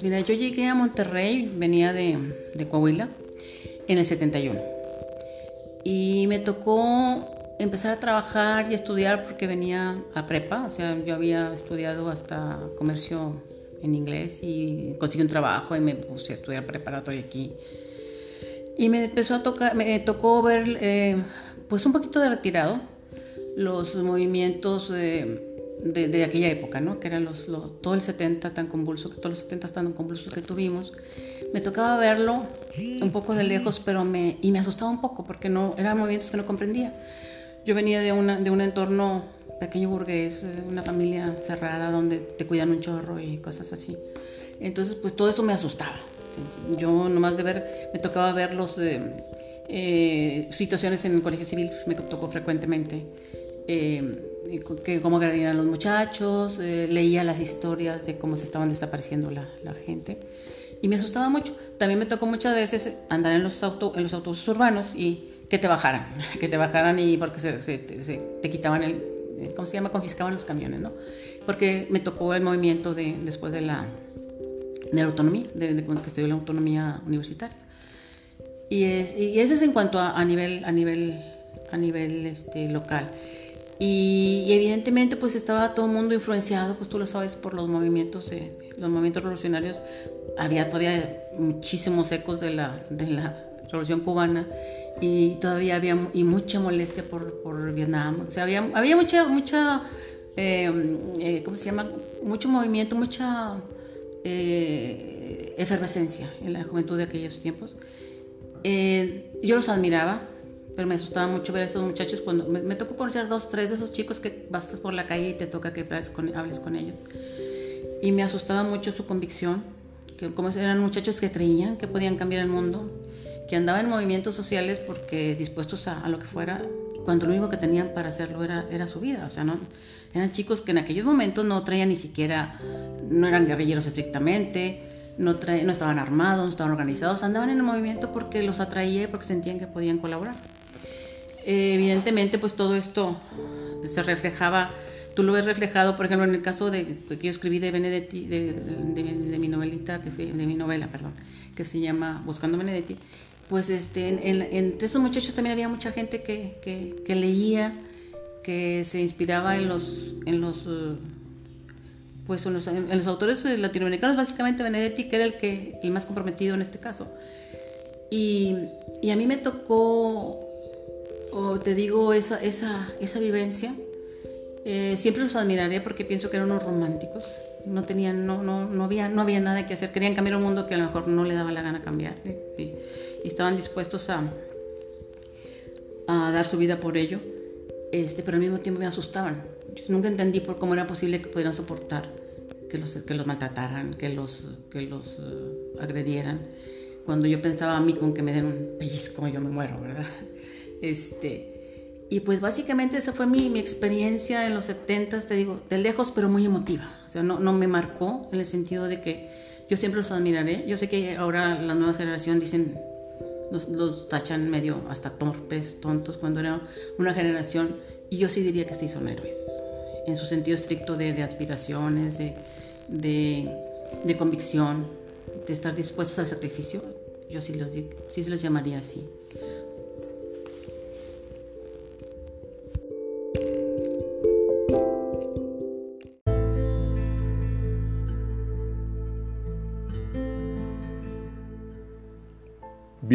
Pues mira, yo llegué a Monterrey, venía de, de Coahuila, en el 71. Y me tocó empezar a trabajar y estudiar porque venía a prepa, o sea, yo había estudiado hasta comercio en inglés y conseguí un trabajo y me puse a estudiar preparatoria aquí. Y me empezó a tocar, me tocó ver, eh, pues un poquito de retirado, los movimientos de, de, aquella época, ¿no? Que eran los, todo el 70 tan convulso, que todos los 70 tan convulsos que tuvimos. Me tocaba verlo un poco de lejos, pero me, y me asustaba un poco porque no, eran movimientos que no comprendía. Yo venía de, una, de un entorno pequeño burgués, una familia cerrada donde te cuidan un chorro y cosas así. Entonces, pues todo eso me asustaba. Yo nomás de ver, me tocaba ver los eh, eh, situaciones en el colegio civil, pues, me tocó frecuentemente. Eh, que cómo agredían a los muchachos, leía las historias de cómo se estaban desapareciendo la, la, gente y me asustaba mucho. También me tocó muchas veces andar en los, auto, en los autobuses urbanos y que te bajaran, que te bajaran y porque se, se, te quitaban el, ¿cómo se llama? Confiscaban los camiones, ¿no? Porque me tocó el movimiento de, después de la, de la autonomía, de, de que se dio la autonomía universitaria. Y, es, y eso es en cuanto a, a nivel, a nivel, a nivel este, local. Y, evidentemente pues estaba todo el mundo influenciado, pues tú lo sabes, por los movimientos, de, los movimientos revolucionarios. Había todavía muchísimos ecos de la, de la Revolución Cubana y todavía había y mucha molestia por, por Vietnam. O sea, había, había mucha, mucha em, eh, ¿cómo se llama? Mucho movimiento, mucha eh, efervescencia en la juventud de aquellos tiempos. Eh, yo los admiraba, pero me asustaba mucho ver a esos muchachos cuando me, tocó conocer dos, tres de esos chicos que vas por la calle y te toca que con, hables con ellos. Y me asustaba mucho su convicción, que como eran muchachos que creían que podían cambiar el mundo que andaban en movimientos sociales porque dispuestos a, lo que fuera, cuando lo único que tenían para hacerlo era, era su vida. O sea, ¿no? eran chicos que en aquellos momentos no traían ni siquiera, no eran guerrilleros estrictamente, no, no estaban armados, no estaban organizados, andaban en el movimiento porque los atraía y porque sentían que podían colaborar. Eh, evidentemente, pues todo esto se reflejaba, tú lo ves reflejado, por ejemplo, en el caso de que yo escribí de Benedetti, de, mi novelita, que se, de mi novela, perdón, que se llama Buscando Benedetti, pues este, en, entre esos muchachos también había mucha gente que, que, leía, que se inspiraba en los, en los, eh, pues en los, en los, autores latinoamericanos, básicamente Benedetti, que era el, que, el más comprometido en este caso. Y, y a mí me tocó, o te digo, esa, esa, esa vivencia. Eh, siempre los admiraré porque pienso que eran unos románticos. No tenían, no, no, no, había, no había nada que hacer. Querían cambiar un mundo que a lo mejor no le daba la gana cambiar. Y, y estaban dispuestos a, a dar su vida por ello, este, pero al mismo tiempo me asustaban. Nunca entendí por cómo era posible que pudieran soportar que los, que los maltrataran, que los, que los uh, agredieran. Cuando yo pensaba a mí con que me den un pellizco, yo me muero, ¿verdad? Este, y pues básicamente esa fue mi, mi experiencia en los 70, te digo, de lejos, pero muy emotiva. O sea, no, no me marcó en el sentido de que yo siempre los admiraré. Yo sé que ahora la nueva generación dicen los, tachan medio hasta torpes, tontos, cuando era una generación, y yo sí diría que sí son héroes, en su sentido estricto de, aspiraciones, de, de, convicción, de estar dispuestos al sacrificio, yo sí los, sí los llamaría así.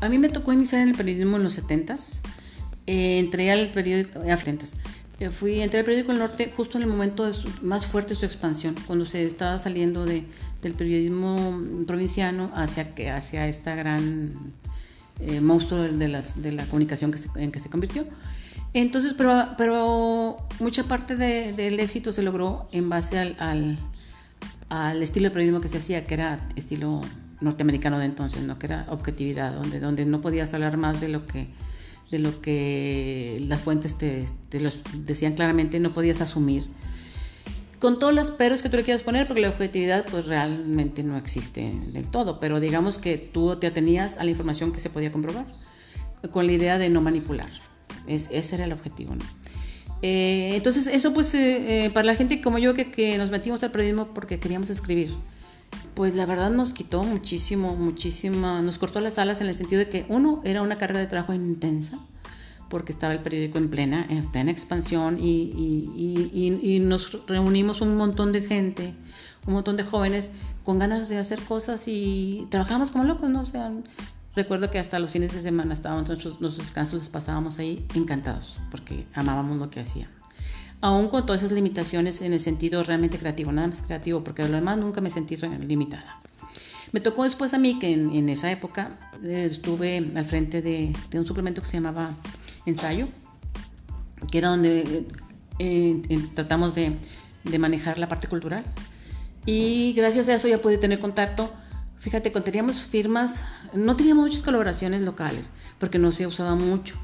A mí me tocó iniciar en el periodismo en los 70s. Eh, entré al periódico, Frentes. Eh, fui, entré al periódico El Norte justo en el momento más fuerte de su expansión, cuando se estaba saliendo de, del periodismo provinciano hacia, hacia esta gran eh, monstruo de, la comunicación en que se convirtió. Entonces, pero, pero mucha parte del éxito se logró en base al, al estilo de periodismo que se hacía, que era estilo norteamericano de entonces, ¿no? que era objetividad, donde, donde no podías hablar más de lo que, de lo que las fuentes te, los decían claramente, no podías asumir. Con todos los peros que tú le quieras poner, porque la objetividad pues realmente no existe del todo, pero digamos que tú te atenías a la información que se podía comprobar, con la idea de no manipular. Es, ese era el objetivo, ¿no? Eh, entonces, eso pues eh, eh, para la gente como yo que, que, nos metimos al periodismo porque queríamos escribir, pues la verdad nos quitó muchísimo, muchísima, nos cortó las alas en el sentido de que uno era una carga de trabajo intensa, porque estaba el periódico en plena, en plena expansión y, nos reunimos un montón de gente, un montón de jóvenes con ganas de hacer cosas y trabajamos como locos, ¿no? O sea, recuerdo que hasta los fines de semana estábamos, nuestros, nuestros descansos los pasábamos ahí encantados, porque amábamos lo que hacíamos aún con todas esas limitaciones en el sentido realmente creativo, nada más creativo, porque lo demás nunca me sentí limitada. Me tocó después a mí que en, esa época eh, estuve al frente de, un suplemento que se llamaba Ensayo, que era donde eh, tratamos de, de, manejar la parte cultural. Y gracias a eso ya pude tener contacto. Fíjate, cuando teníamos firmas, no teníamos muchas colaboraciones locales, porque no se usaba mucho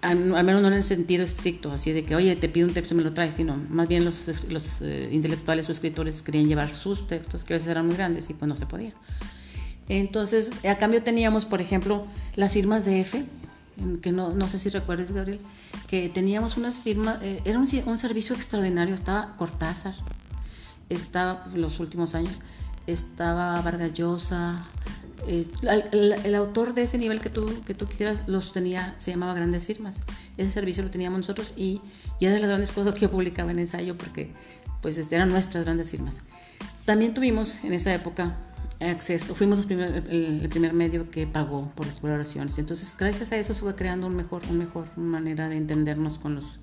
al, menos no en el sentido estricto, así de que, oye, te pido un texto y me lo traes, sino más bien los, los eh, intelectuales o escritores querían llevar sus textos, que a veces eran muy grandes y pues no se podía. Entonces, a cambio teníamos, por ejemplo, las firmas de F, que no, no sé si recuerdas, Gabriel, que teníamos unas firmas, eh, era un, un, servicio extraordinario, estaba Cortázar, estaba los últimos años, estaba Vargas Llosa, el, el, autor de ese nivel que tú, que tú quisieras los tenía, se llamaba Grandes Firmas. Ese servicio lo teníamos nosotros y, y era de las grandes cosas que yo publicaba en ensayo porque pues este, eran nuestras grandes firmas. También tuvimos en esa época acceso, fuimos los primer, el, el, primer medio que pagó por las colaboraciones. Entonces, gracias a eso se fue creando un mejor, una mejor manera de entendernos con los,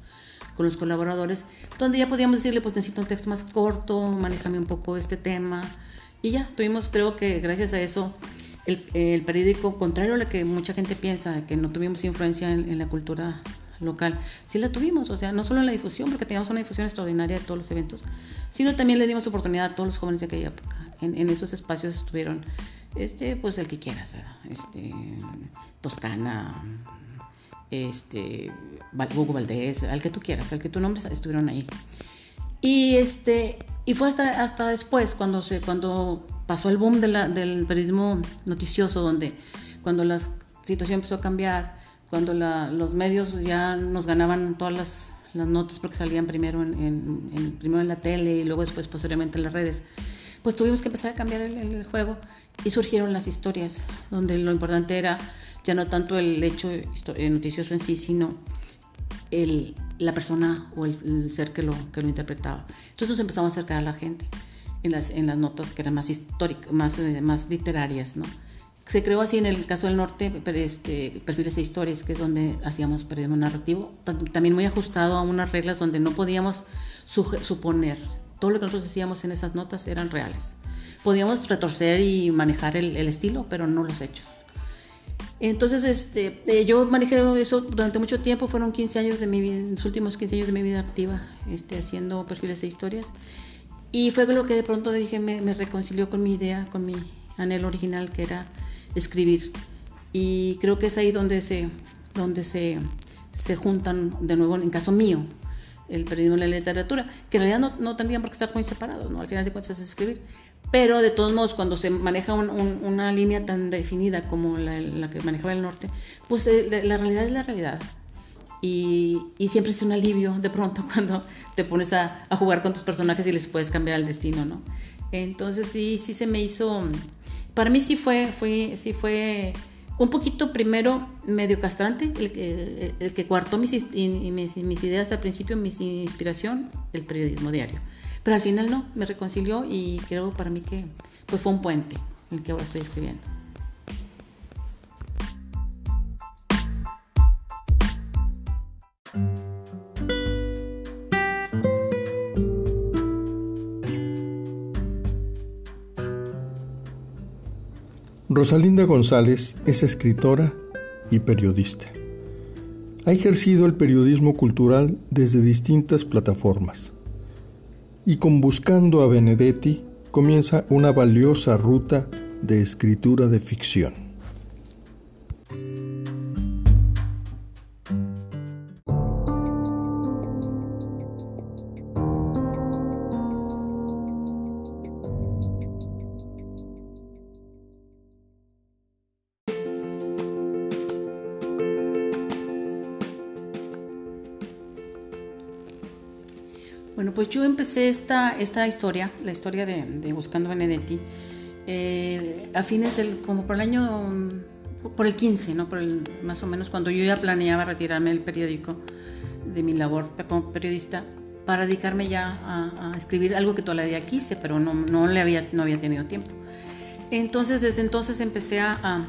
con los colaboradores, donde ya podíamos decirle, pues necesito un texto más corto, manejame un poco este tema. Y ya, tuvimos, creo que gracias a eso, el, el, periódico, contrario a lo que mucha gente piensa, que no tuvimos influencia en, en, la cultura local, sí la tuvimos, o sea, no solo en la difusión, porque teníamos una difusión extraordinaria de todos los eventos, sino también le dimos oportunidad a todos los jóvenes de aquella época. En, en esos espacios estuvieron, este, pues el que quieras, este, Toscana, este, Hugo Valdés, al que tú quieras, al que tú nombres, estuvieron ahí. Y, este, y fue hasta, hasta después, cuando, se, cuando pasó el boom de la, del periodismo noticioso, donde cuando la situación empezó a cambiar, cuando la, los medios ya nos ganaban todas las, las notas porque salían primero en, en, en, primero en la tele y luego después posteriormente en las redes, pues tuvimos que empezar a cambiar el, el, juego y surgieron las historias, donde lo importante era ya no tanto el hecho noticioso en sí, sino el, la persona o el, el, ser que lo, que lo interpretaba. Entonces nos empezamos a acercar a la gente en las, en las notas que eran más históricas, más, eh, más literarias, ¿no? Se creó así en el caso del norte, este, perfiles e historias, que es donde hacíamos periodismo narrativo, también muy ajustado a unas reglas donde no podíamos suponer. Todo lo que nosotros decíamos en esas notas eran reales. Podíamos retorcer y manejar el, el estilo, pero no los hechos. Entonces, este, eh, yo manejé eso durante mucho tiempo, fueron 15 años de mi vida, los últimos 15 años de mi vida activa, este, haciendo perfiles e historias. Y fue lo que de pronto dije, me, me, reconcilió con mi idea, con mi anhelo original, que era escribir. Y creo que es ahí donde se, donde se, se juntan, de nuevo, en caso mío, el periodismo y la literatura, que en realidad no, no tendrían por qué estar muy separados, ¿no? Al final de cuentas es escribir. Pero de todos modos, cuando se maneja un, un, una línea tan definida como la, la, que manejaba el norte, pues eh, la realidad es la realidad. Y, siempre es un alivio de pronto cuando te pones a, jugar con tus personajes y les puedes cambiar el destino, ¿no? Entonces sí, sí se me hizo, para mí sí fue, fue, sí fue un poquito primero medio castrante, el, el, el que coartó mis, mis, mis, ideas al principio, mi inspiración, el periodismo diario. Pero al final no, me reconcilió y creo para mí que pues fue un puente el que ahora estoy escribiendo. Rosalinda González es escritora y periodista. Ha ejercido el periodismo cultural desde distintas plataformas y con Buscando a Benedetti comienza una valiosa ruta de escritura de ficción. Bueno, pues yo empecé esta, esta historia, la historia de, Buscando Benedetti, eh, a fines del, como por el año, por el 15, ¿no? Por el, más o menos cuando yo ya planeaba retirarme del periódico, de mi labor como periodista, para dedicarme ya a, escribir algo que todavía quise, pero no, no, le había, no había tenido tiempo. Entonces, desde entonces empecé a...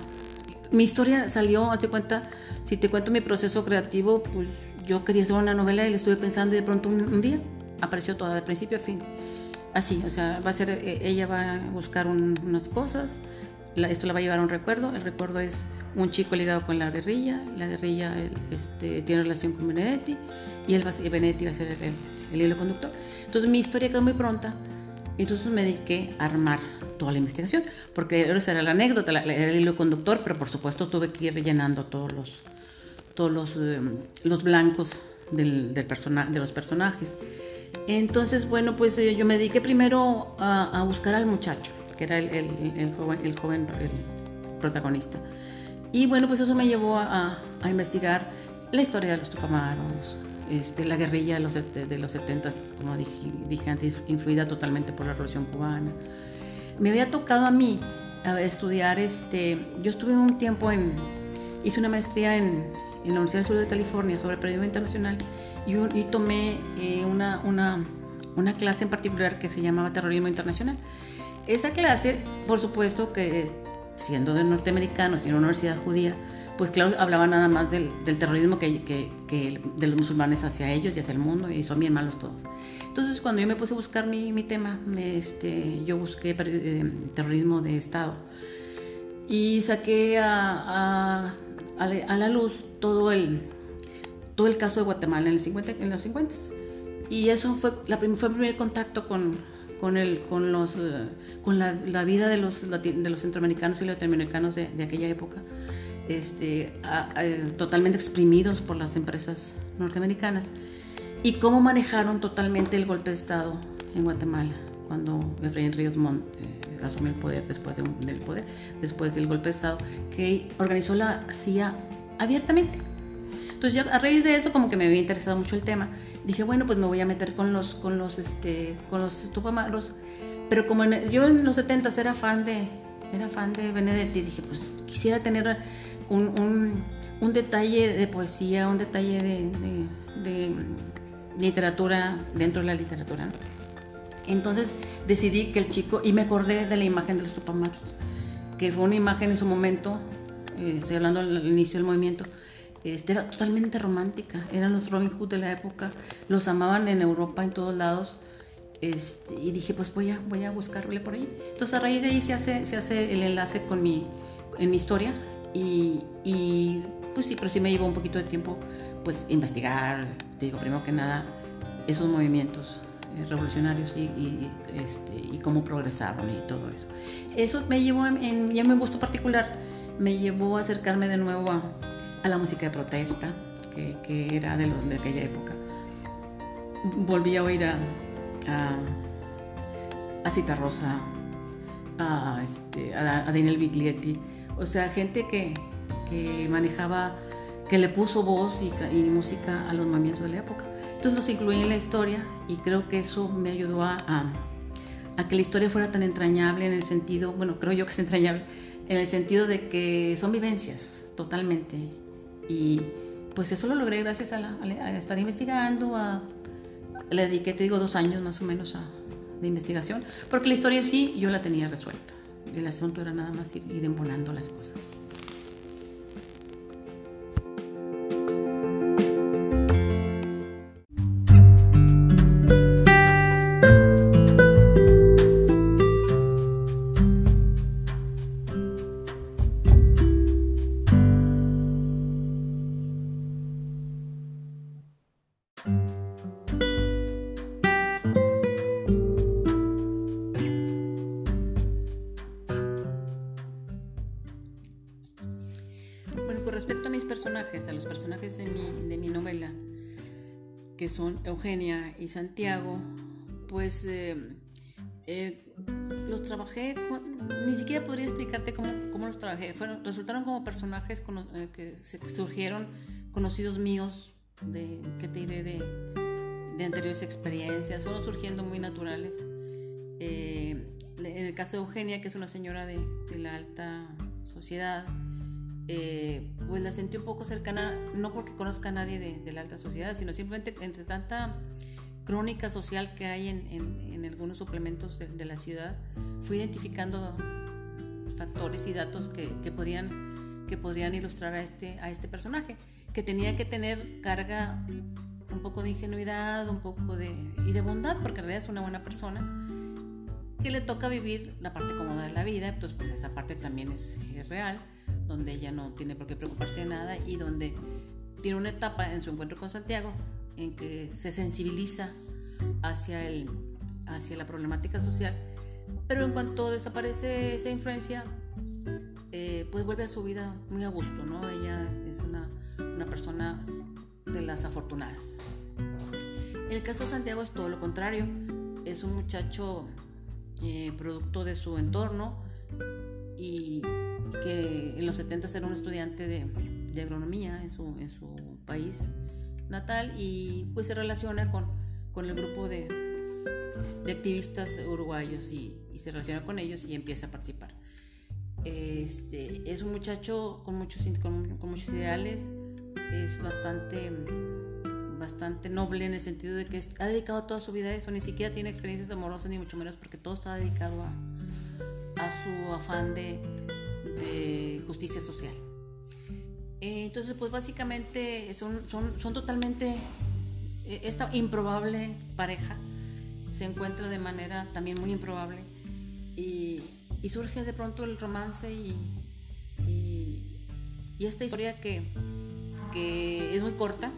mi historia salió, hazte cuenta, si te cuento mi proceso creativo, pues yo quería hacer una novela y le estuve pensando y de pronto un día apareció toda de principio a fin. Así, o sea, va a ser, eh, ella va a buscar unas cosas, esto la va a llevar a un recuerdo, el recuerdo es un chico ligado con la guerrilla, la guerrilla este, tiene relación con Benedetti y él va, Benedetti va a ser el, hilo conductor. Entonces mi historia quedó muy pronta, entonces me dediqué a armar toda la investigación, porque esa era la anécdota, era el hilo conductor, pero por supuesto tuve que ir rellenando todos los, todos los, eh, los blancos del, del de los personajes. Entonces, bueno, pues eh, yo me dediqué primero a, buscar al muchacho, que era el, joven, el joven protagonista. Y bueno, pues eso me llevó a, investigar la historia de los tupamaros, este, la guerrilla de los, de, los 70, como dije, antes, influida totalmente por la Revolución Cubana. Me había tocado a mí estudiar, este, yo estuve un tiempo en, hice una maestría en, en la Universidad del Sur de California sobre periodismo internacional y, tomé eh, una, una, una, clase en particular que se llamaba Terrorismo Internacional. Esa clase, por supuesto que siendo de norteamericanos y en una universidad judía, pues claro, hablaba nada más del, del terrorismo que, que, que, de los musulmanes hacia ellos y hacia el mundo, y son bien malos todos. Entonces, cuando yo me puse a buscar mi, mi tema, me, este, yo busqué eh, terrorismo de Estado y saqué a, a, a la luz todo el, todo el caso de Guatemala en, el 50, en los 50. Y eso fue, la fue el primer contacto con, con, el, con, los, eh, con la, la, vida de los, de los centroamericanos y latinoamericanos de, aquella época, este, totalmente exprimidos por las empresas norteamericanas, y cómo manejaron totalmente el golpe de Estado en Guatemala cuando Efraín Ríos Montt eh, asumió el poder después del poder, después del golpe de Estado, que organizó la CIA abiertamente. Entonces ya a raíz de eso como que me había interesado mucho el tema. Dije, bueno, pues me voy a meter con los, con los, este, con los tupamaros. Pero como yo en los 70 era fan de, era fan de Benedetti, dije, pues quisiera tener un, un, detalle de poesía, un detalle de, de, literatura dentro de la literatura. Entonces decidí que el chico, y me acordé de la imagen de los tupamaros, que fue una imagen en su momento, eh, estoy hablando al inicio del movimiento, este, era totalmente romántica, eran los Robin Hood de la época, los amaban en Europa, en todos lados. Este, y dije, pues voy a, voy a buscarle por ahí. Entonces a raíz de ahí se hace, el enlace con mi, en mi historia y, y pues sí, pero sí me llevó un poquito de tiempo pues investigar, digo, primero que nada, esos movimientos revolucionarios y, y, este, y, cómo progresaron y todo eso. Eso me llevó, en, en, ya me gustó particular, me llevó a acercarme de nuevo a, la música de protesta, que, era de, aquella época. Volví a oír a, a, a Rosa, este, a, Daniel Biglietti, o sea, gente que, que manejaba, que le puso voz y, y, música a los movimientos de la época. Entonces los incluí en la historia y creo que eso me ayudó a, a, que la historia fuera tan entrañable en el sentido, bueno, creo yo que es entrañable, en el sentido de que son vivencias totalmente y pues eso lo logré gracias a, estar investigando, a, le dediqué, te digo, dos años más o menos de investigación, porque la historia sí yo la tenía resuelta. El asunto era nada más ir, ir embonando las cosas. A los personajes de mi, de mi novela, que son Eugenia y Santiago, pues eh, eh, los trabajé, ni siquiera podría explicarte cómo, cómo los trabajé. Fueron, resultaron como personajes eh, que surgieron conocidos míos, de, que te diré, de, de anteriores experiencias, fueron surgiendo muy naturales. en el caso de Eugenia, que es una señora de, de la alta sociedad, pues la sentí un poco cercana, no porque conozca a nadie de, de, la alta sociedad, sino simplemente entre tanta crónica social que hay en, en, algunos suplementos de, la ciudad, fui identificando factores y datos que, que, podrían, que podrían ilustrar a este, a este personaje, que tenía que tener carga un poco de ingenuidad, un poco de, y de bondad, porque en realidad es una buena persona, que le toca vivir la parte cómoda de la vida, entonces pues esa parte también es, es real, donde ella no tiene por qué preocuparse de nada y donde tiene una etapa en su encuentro con Santiago en que se sensibiliza hacia, el, hacia la problemática social, pero en cuanto desaparece esa influencia, eh, pues vuelve a su vida muy a gusto, ¿no? Ella es, una, una, persona de las afortunadas. El caso de Santiago es todo lo contrario, es un muchacho eh, producto de su entorno y que en los 70 era un estudiante de, agronomía en su, país natal y pues se relaciona con, con el grupo de, de activistas uruguayos y, se relaciona con ellos y empieza a participar. Este, es un muchacho con muchos, con muchos ideales, es bastante, bastante noble en el sentido de que ha dedicado toda su vida a eso, ni siquiera tiene experiencias amorosas, ni mucho menos porque todo está dedicado a, a su afán de, de justicia social. Eh, entonces, pues básicamente son, son, son totalmente, eh, esta improbable pareja se encuentra de manera también muy improbable y, surge de pronto el romance y, y, y esta historia que, que, es muy corta,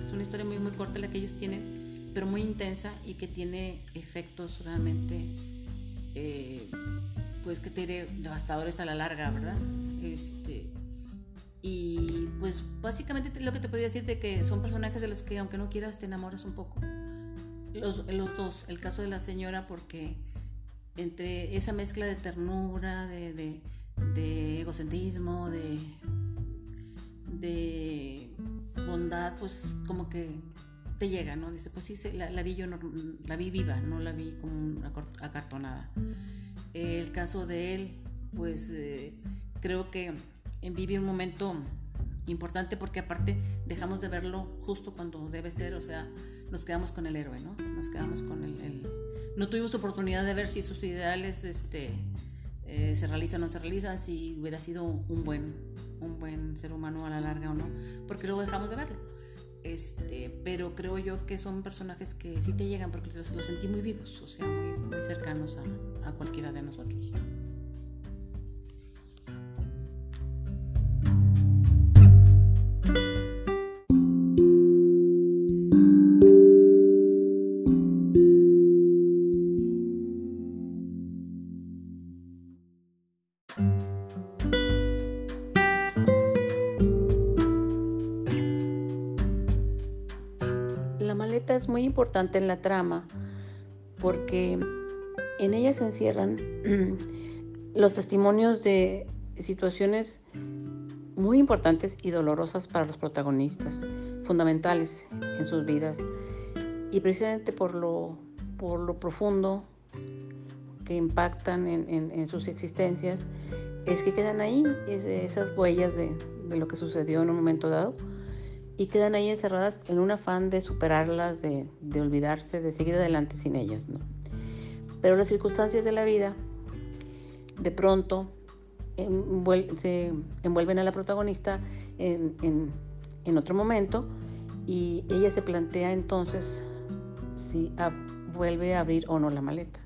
es una historia muy, muy corta la que ellos tienen, pero muy intensa y que tiene efectos realmente, eh, pues que tiene devastadores a la larga, ¿verdad? Este, y pues básicamente lo que te podría decir de que son personajes de los que aunque no quieras te enamoras un poco. Los, los dos, el caso de la señora porque entre esa mezcla de ternura, de, de, de egocentrismo, de, de bondad, pues como que te llega, ¿no? Dice, pues sí, la, la vi yo, la vi viva, no la vi como acartonada. El caso de él, pues eh, creo que vive un momento importante porque aparte dejamos de verlo justo cuando debe ser, o sea, nos quedamos con el héroe, ¿no? Nos quedamos con el... No tuvimos oportunidad de ver si sus ideales este, eh, se realizan o no se realizan, si hubiera sido un buen, un buen ser humano a la larga o no, porque luego dejamos de verlo. Este, pero creo yo que son personajes que sí te llegan porque los, sentí muy vivos, o sea, muy, muy cercanos a cualquiera de nosotros. Importante en la trama porque en ella se encierran los testimonios de situaciones muy importantes y dolorosas para los protagonistas, fundamentales en sus vidas. Y precisamente por lo, por lo profundo que impactan en, sus existencias, es que quedan ahí esas huellas de, de lo que sucedió en un momento dado y quedan ahí encerradas en un afán de superarlas, de, olvidarse, de seguir adelante sin ellas. ¿no? Pero las circunstancias de la vida de pronto se envuelven a la protagonista en, otro momento y ella se plantea entonces si vuelve a abrir o no la maleta.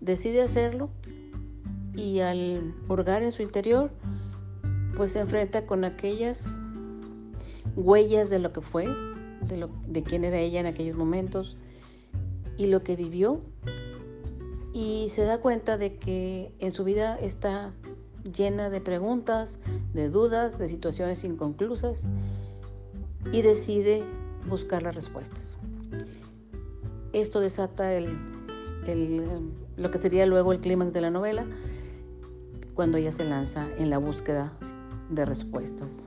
Decide hacerlo y al hurgar en su interior, pues se enfrenta con aquellas huellas de lo que fue, de, lo, de quién era ella en aquellos momentos y lo que vivió. Y se da cuenta de que en su vida está llena de preguntas, de dudas, de situaciones inconclusas y decide buscar las respuestas. Esto desata el, lo que sería luego el clímax de la novela, cuando ella se lanza en la búsqueda de respuestas.